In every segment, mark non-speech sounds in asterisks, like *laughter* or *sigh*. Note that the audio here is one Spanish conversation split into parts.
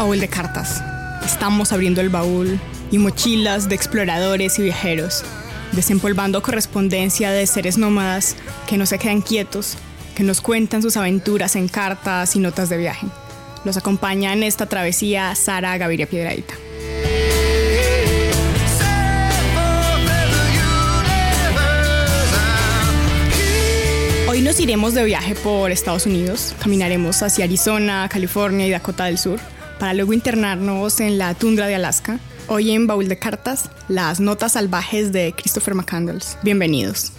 a Baúl de Cartas. Estamos abriendo el baúl y mochilas de exploradores y viajeros, desempolvando correspondencia de seres nómadas que no se quedan quietos, que nos cuentan sus aventuras en cartas y notas de viaje. Los acompaña en esta travesía Sara Gaviria Piedradita. Hoy nos iremos de viaje por Estados Unidos, caminaremos hacia Arizona, California y Dakota del Sur, para luego internarnos en la tundra de Alaska. Hoy en Baúl de Cartas, las notas salvajes de Christopher McCandles. Bienvenidos.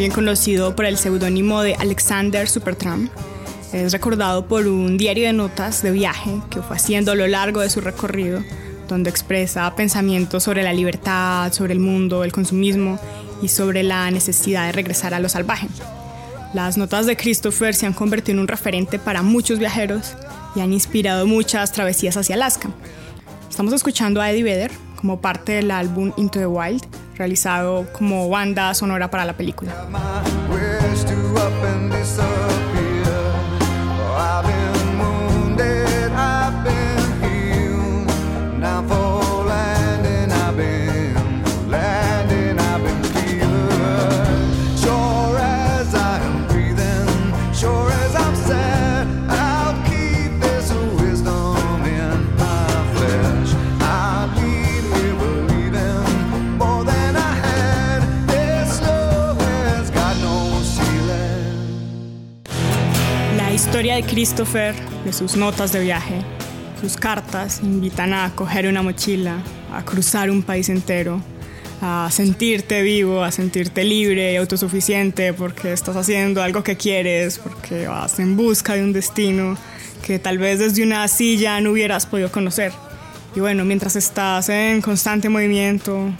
También conocido por el seudónimo de Alexander Supertramp. Es recordado por un diario de notas de viaje que fue haciendo a lo largo de su recorrido, donde expresa pensamientos sobre la libertad, sobre el mundo, el consumismo y sobre la necesidad de regresar a lo salvaje. Las notas de Christopher se han convertido en un referente para muchos viajeros y han inspirado muchas travesías hacia Alaska. Estamos escuchando a Eddie Vedder como parte del álbum Into the Wild realizado como banda sonora para la película. De Christopher, de sus notas de viaje, sus cartas invitan a coger una mochila, a cruzar un país entero, a sentirte vivo, a sentirte libre y autosuficiente porque estás haciendo algo que quieres, porque vas en busca de un destino que tal vez desde una silla no hubieras podido conocer. Y bueno, mientras estás en constante movimiento,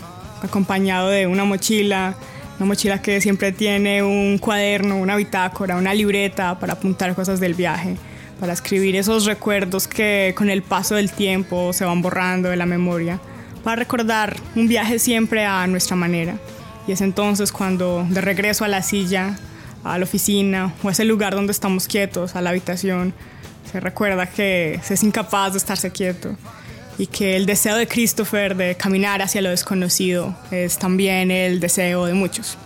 acompañado de una mochila, una mochila que siempre tiene un cuaderno, una bitácora, una libreta para apuntar cosas del viaje, para escribir esos recuerdos que con el paso del tiempo se van borrando de la memoria, para recordar un viaje siempre a nuestra manera. Y es entonces cuando de regreso a la silla, a la oficina o a ese lugar donde estamos quietos, a la habitación, se recuerda que se es incapaz de estarse quieto y que el deseo de Christopher de caminar hacia lo desconocido es también el deseo de muchos.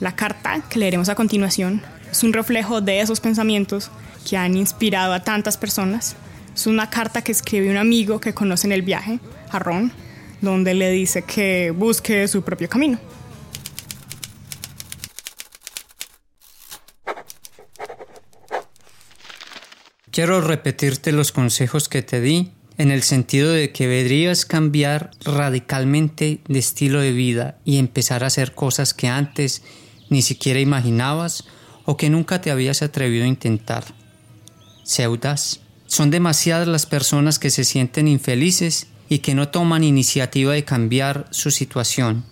La carta que leeremos a continuación es un reflejo de esos pensamientos que han inspirado a tantas personas. Es una carta que escribe un amigo que conoce en el viaje, a Ron, donde le dice que busque su propio camino. Quiero repetirte los consejos que te di en el sentido de que deberías cambiar radicalmente de estilo de vida y empezar a hacer cosas que antes ni siquiera imaginabas o que nunca te habías atrevido a intentar. Seudas. Son demasiadas las personas que se sienten infelices y que no toman iniciativa de cambiar su situación,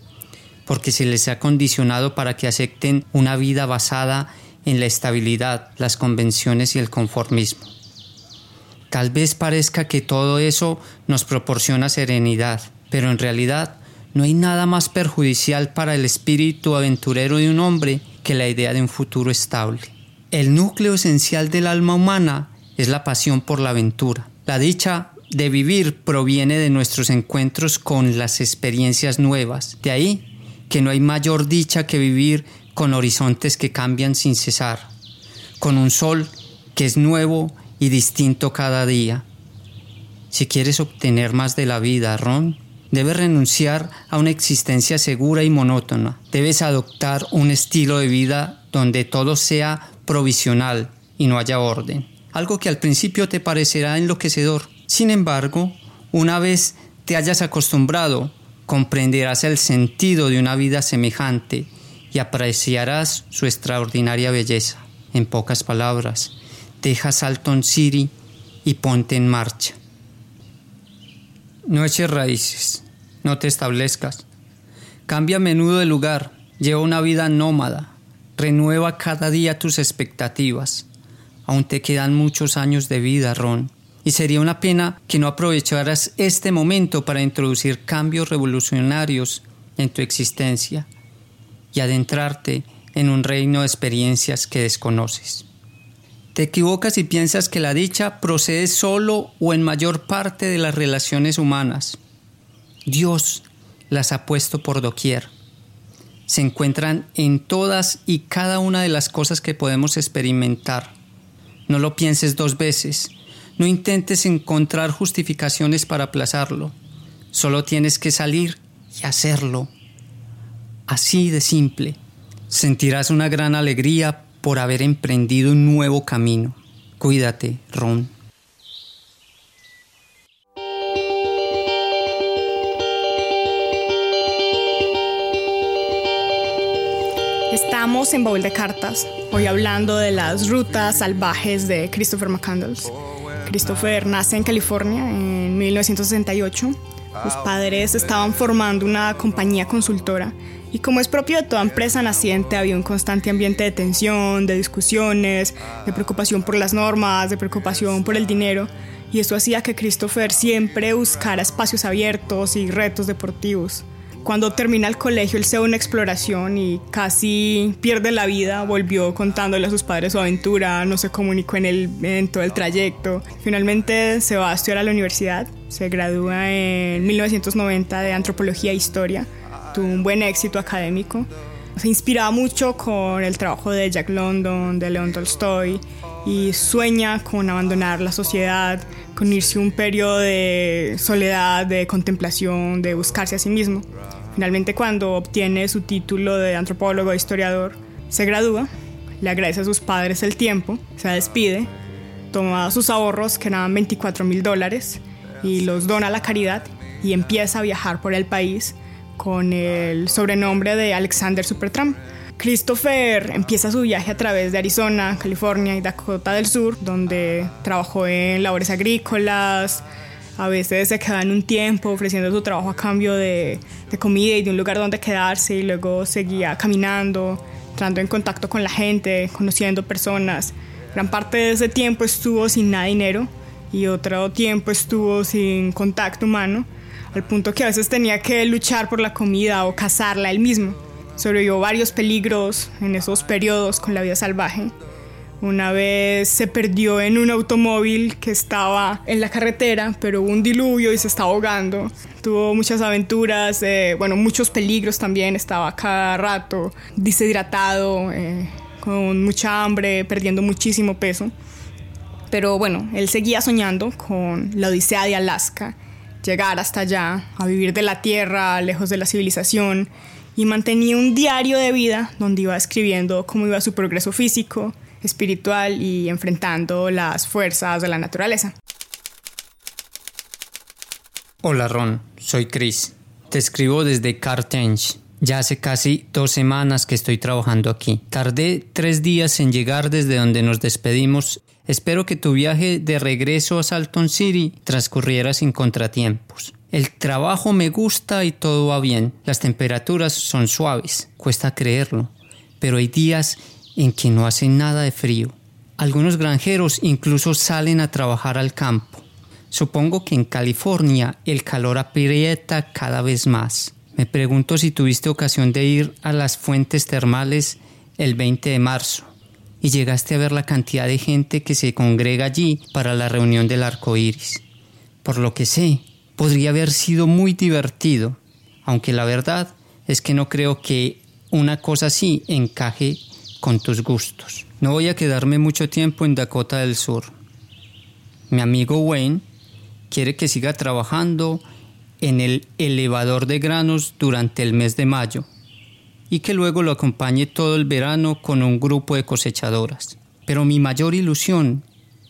porque se les ha condicionado para que acepten una vida basada en la estabilidad, las convenciones y el conformismo. Tal vez parezca que todo eso nos proporciona serenidad, pero en realidad no hay nada más perjudicial para el espíritu aventurero de un hombre que la idea de un futuro estable. El núcleo esencial del alma humana es la pasión por la aventura. La dicha de vivir proviene de nuestros encuentros con las experiencias nuevas. De ahí que no hay mayor dicha que vivir con horizontes que cambian sin cesar, con un sol que es nuevo y distinto cada día. Si quieres obtener más de la vida, Ron, Debes renunciar a una existencia segura y monótona. Debes adoptar un estilo de vida donde todo sea provisional y no haya orden. Algo que al principio te parecerá enloquecedor. Sin embargo, una vez te hayas acostumbrado, comprenderás el sentido de una vida semejante y apreciarás su extraordinaria belleza. En pocas palabras, deja Salton City y ponte en marcha. No eches raíces, no te establezcas. Cambia a menudo de lugar, lleva una vida nómada, renueva cada día tus expectativas. Aún te quedan muchos años de vida, Ron, y sería una pena que no aprovecharas este momento para introducir cambios revolucionarios en tu existencia y adentrarte en un reino de experiencias que desconoces. Te equivocas y piensas que la dicha procede solo o en mayor parte de las relaciones humanas. Dios las ha puesto por doquier. Se encuentran en todas y cada una de las cosas que podemos experimentar. No lo pienses dos veces. No intentes encontrar justificaciones para aplazarlo. Solo tienes que salir y hacerlo. Así de simple. Sentirás una gran alegría por haber emprendido un nuevo camino. Cuídate, Ron. Estamos en Baúl de Cartas, hoy hablando de las rutas salvajes de Christopher McCandles. Christopher nace en California en 1968. Sus padres estaban formando una compañía consultora y como es propio de toda empresa naciente, había un constante ambiente de tensión, de discusiones, de preocupación por las normas, de preocupación por el dinero. Y esto hacía que Christopher siempre buscara espacios abiertos y retos deportivos. Cuando termina el colegio, él se va a una exploración y casi pierde la vida. Volvió contándole a sus padres su aventura, no se comunicó en, el, en todo el trayecto. Finalmente se va a a la universidad, se gradúa en 1990 de Antropología e Historia tuvo un buen éxito académico. Se inspiraba mucho con el trabajo de Jack London, de León Tolstoy, y sueña con abandonar la sociedad, con irse un periodo de soledad, de contemplación, de buscarse a sí mismo. Finalmente, cuando obtiene su título de antropólogo e historiador, se gradúa, le agradece a sus padres el tiempo, se despide, toma sus ahorros, que eran 24 mil dólares, y los dona a la caridad y empieza a viajar por el país con el sobrenombre de Alexander Supertramp. Christopher empieza su viaje a través de Arizona, California y Dakota del Sur, donde trabajó en labores agrícolas, a veces se quedaba en un tiempo ofreciendo su trabajo a cambio de, de, comida y de un lugar donde quedarse y luego seguía caminando, entrando en contacto con la gente, conociendo personas. Gran parte de ese tiempo estuvo sin nada de dinero y otro tiempo estuvo sin contacto humano al punto que a veces tenía que luchar por la comida o cazarla él mismo. Sobrevivió varios peligros en esos periodos con la vida salvaje. Una vez se perdió en un automóvil que estaba en la carretera, pero hubo un diluvio y se estaba ahogando. Tuvo muchas aventuras, eh, bueno, muchos peligros también. Estaba cada rato deshidratado, eh, con mucha hambre, perdiendo muchísimo peso. Pero bueno, él seguía soñando con la Odisea de Alaska llegar hasta allá, a vivir de la tierra, lejos de la civilización, y mantenía un diario de vida donde iba escribiendo cómo iba su progreso físico, espiritual y enfrentando las fuerzas de la naturaleza. Hola Ron, soy Chris. Te escribo desde Carthage. Ya hace casi dos semanas que estoy trabajando aquí. Tardé tres días en llegar desde donde nos despedimos Espero que tu viaje de regreso a Salton City transcurriera sin contratiempos. El trabajo me gusta y todo va bien. Las temperaturas son suaves, cuesta creerlo, pero hay días en que no hace nada de frío. Algunos granjeros incluso salen a trabajar al campo. Supongo que en California el calor aprieta cada vez más. Me pregunto si tuviste ocasión de ir a las fuentes termales el 20 de marzo y llegaste a ver la cantidad de gente que se congrega allí para la reunión del arco iris. Por lo que sé, podría haber sido muy divertido, aunque la verdad es que no creo que una cosa así encaje con tus gustos. No voy a quedarme mucho tiempo en Dakota del Sur. Mi amigo Wayne quiere que siga trabajando en el elevador de granos durante el mes de mayo y que luego lo acompañe todo el verano con un grupo de cosechadoras. Pero mi mayor ilusión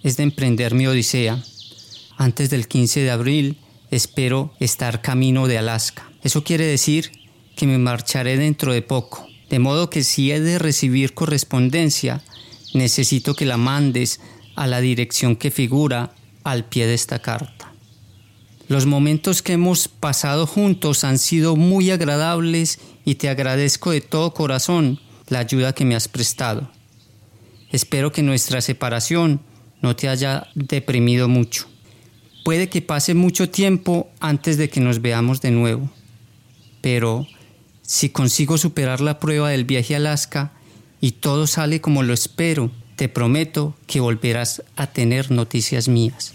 es de emprender mi odisea. Antes del 15 de abril espero estar camino de Alaska. Eso quiere decir que me marcharé dentro de poco. De modo que si he de recibir correspondencia, necesito que la mandes a la dirección que figura al pie de esta carta. Los momentos que hemos pasado juntos han sido muy agradables y te agradezco de todo corazón la ayuda que me has prestado. Espero que nuestra separación no te haya deprimido mucho. Puede que pase mucho tiempo antes de que nos veamos de nuevo, pero si consigo superar la prueba del viaje a Alaska y todo sale como lo espero, te prometo que volverás a tener noticias mías.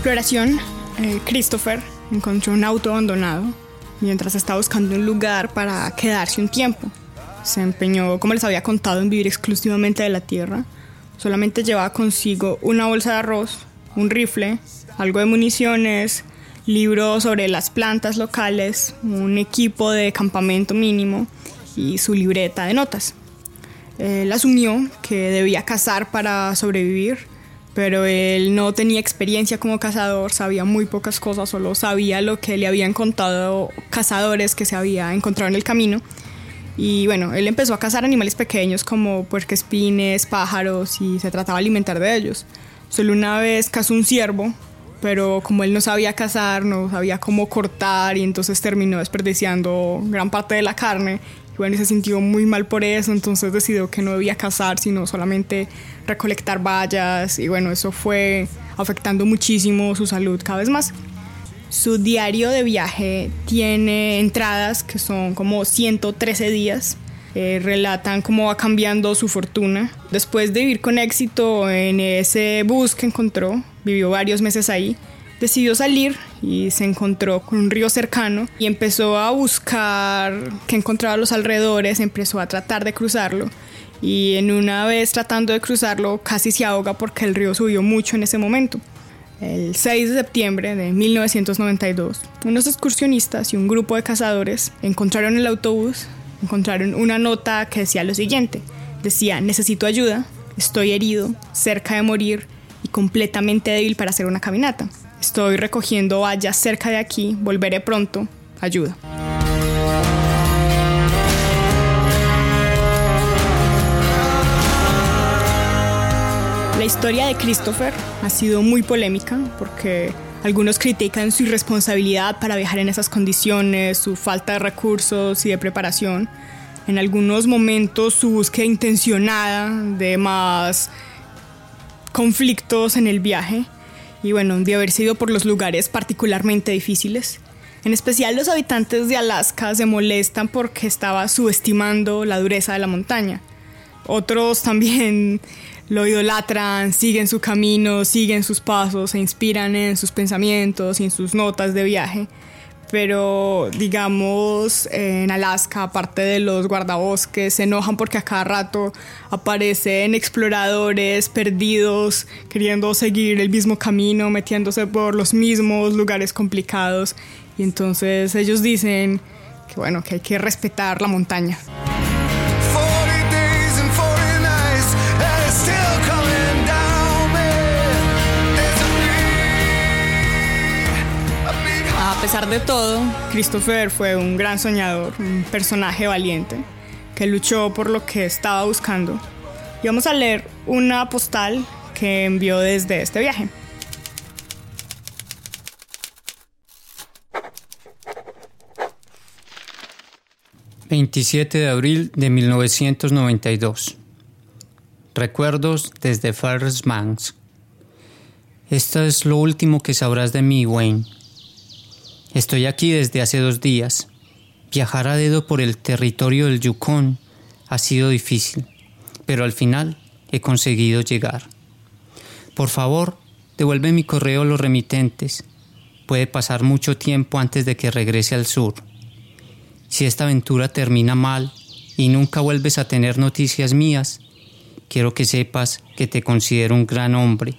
Exploración, eh, Christopher encontró un auto abandonado mientras estaba buscando un lugar para quedarse un tiempo. Se empeñó, como les había contado, en vivir exclusivamente de la tierra. Solamente llevaba consigo una bolsa de arroz, un rifle, algo de municiones, libros sobre las plantas locales, un equipo de campamento mínimo y su libreta de notas. Él asumió que debía cazar para sobrevivir pero él no tenía experiencia como cazador, sabía muy pocas cosas, solo sabía lo que le habían contado cazadores que se había encontrado en el camino. Y bueno, él empezó a cazar animales pequeños como puercoespines, pájaros y se trataba de alimentar de ellos. Solo una vez cazó un ciervo, pero como él no sabía cazar, no sabía cómo cortar y entonces terminó desperdiciando gran parte de la carne bueno, y se sintió muy mal por eso, entonces decidió que no debía cazar, sino solamente recolectar bayas y bueno, eso fue afectando muchísimo su salud cada vez más. Su diario de viaje tiene entradas que son como 113 días. Eh, relatan cómo va cambiando su fortuna. Después de vivir con éxito en ese bus que encontró, vivió varios meses ahí, decidió salir y se encontró con un río cercano y empezó a buscar que encontraba a los alrededores, empezó a tratar de cruzarlo y en una vez tratando de cruzarlo casi se ahoga porque el río subió mucho en ese momento. El 6 de septiembre de 1992, unos excursionistas y un grupo de cazadores encontraron el autobús, encontraron una nota que decía lo siguiente, decía necesito ayuda, estoy herido, cerca de morir y completamente débil para hacer una caminata. Estoy recogiendo vallas cerca de aquí, volveré pronto. Ayuda. La historia de Christopher ha sido muy polémica porque algunos critican su irresponsabilidad para viajar en esas condiciones, su falta de recursos y de preparación. En algunos momentos su búsqueda intencionada de más conflictos en el viaje y bueno, de haber sido por los lugares particularmente difíciles. En especial los habitantes de Alaska se molestan porque estaba subestimando la dureza de la montaña. Otros *laughs* también lo idolatran, siguen su camino, siguen sus pasos, se inspiran en sus pensamientos y en sus notas de viaje pero digamos en Alaska, aparte de los guardabosques, se enojan porque a cada rato aparecen exploradores perdidos, queriendo seguir el mismo camino, metiéndose por los mismos lugares complicados. Y entonces ellos dicen que bueno, que hay que respetar la montaña. Pesar de todo, Christopher fue un gran soñador, un personaje valiente, que luchó por lo que estaba buscando. Y vamos a leer una postal que envió desde este viaje. ...27 de abril de 1992... ...recuerdos desde Ferris Manx... ...esto es lo último que sabrás de mí, Wayne... Estoy aquí desde hace dos días. Viajar a dedo por el territorio del Yukon ha sido difícil, pero al final he conseguido llegar. Por favor, devuelve mi correo a los remitentes. Puede pasar mucho tiempo antes de que regrese al sur. Si esta aventura termina mal y nunca vuelves a tener noticias mías, quiero que sepas que te considero un gran hombre.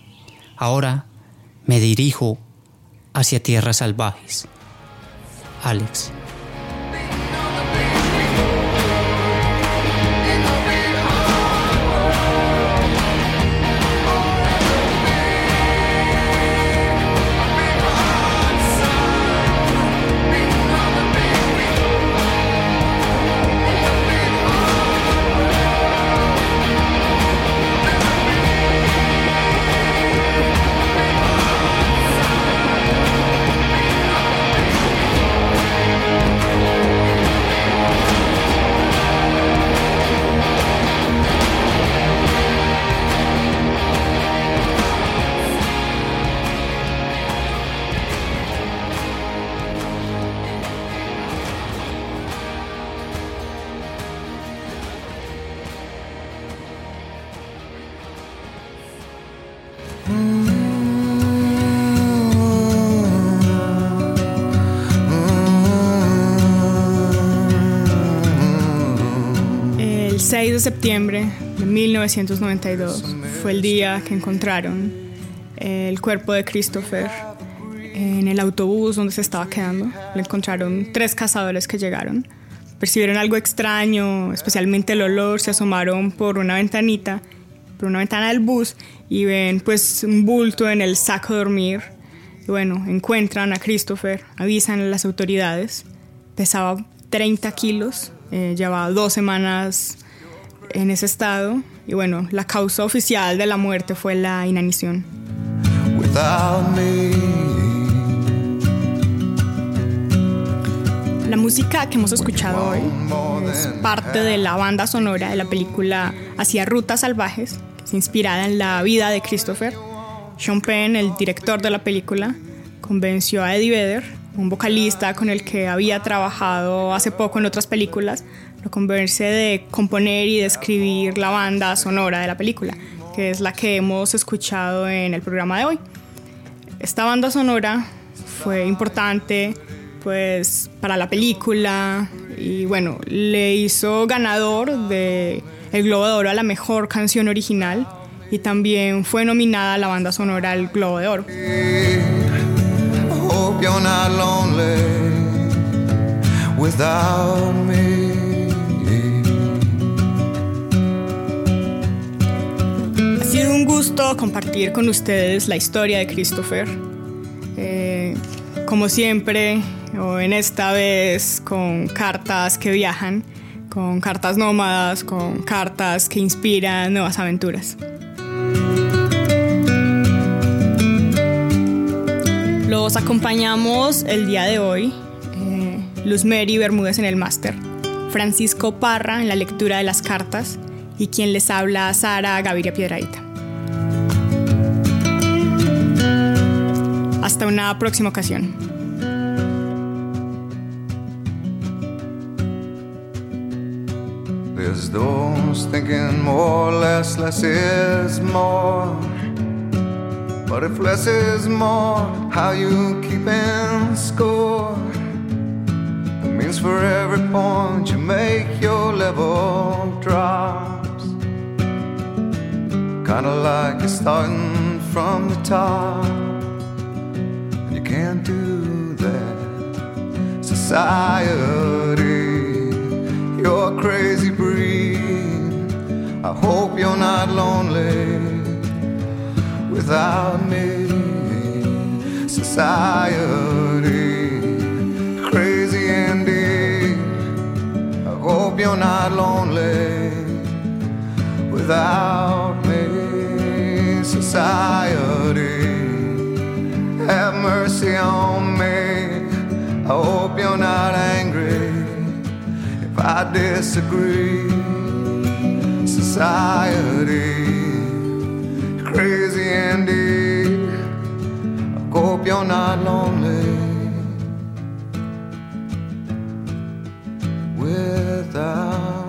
Ahora me dirijo hacia tierras salvajes. Alex. 6 de septiembre de 1992 fue el día que encontraron el cuerpo de Christopher en el autobús donde se estaba quedando. Lo encontraron tres cazadores que llegaron. Percibieron algo extraño, especialmente el olor, se asomaron por una ventanita, por una ventana del bus y ven pues un bulto en el saco de dormir. Y bueno, encuentran a Christopher, avisan a las autoridades. Pesaba 30 kilos, eh, llevaba dos semanas en ese estado y bueno, la causa oficial de la muerte fue la inanición. La música que hemos escuchado hoy es parte de la banda sonora de la película Hacia Rutas Salvajes, que es inspirada en la vida de Christopher. Sean Penn, el director de la película, convenció a Eddie Vedder, un vocalista con el que había trabajado hace poco en otras películas, lo convence de componer y de escribir la banda sonora de la película, que es la que hemos escuchado en el programa de hoy. Esta banda sonora fue importante pues para la película y bueno, le hizo ganador de el Globo de Oro a la mejor canción original y también fue nominada a la banda sonora al Globo de Oro. Un gusto compartir con ustedes la historia de Christopher. Eh, como siempre, o en esta vez con cartas que viajan, con cartas nómadas, con cartas que inspiran nuevas aventuras. Los acompañamos el día de hoy, eh, Luz Mary Bermúdez en el máster, Francisco Parra en la lectura de las cartas y quien les habla Sara Gaviria Piedraíta. Hasta una próxima ocasión. There's those thinking more, less, less is more. But if less is more, how you keeping score? It means for every point you make, your level drops. Kinda like you're starting from the top. Society crazy breed. I hope you're not lonely without me. Society, crazy indeed. I hope you're not lonely without me. Society, have mercy on me. I hope you're not angry if I disagree. Society, crazy indeed. I hope you're not lonely without.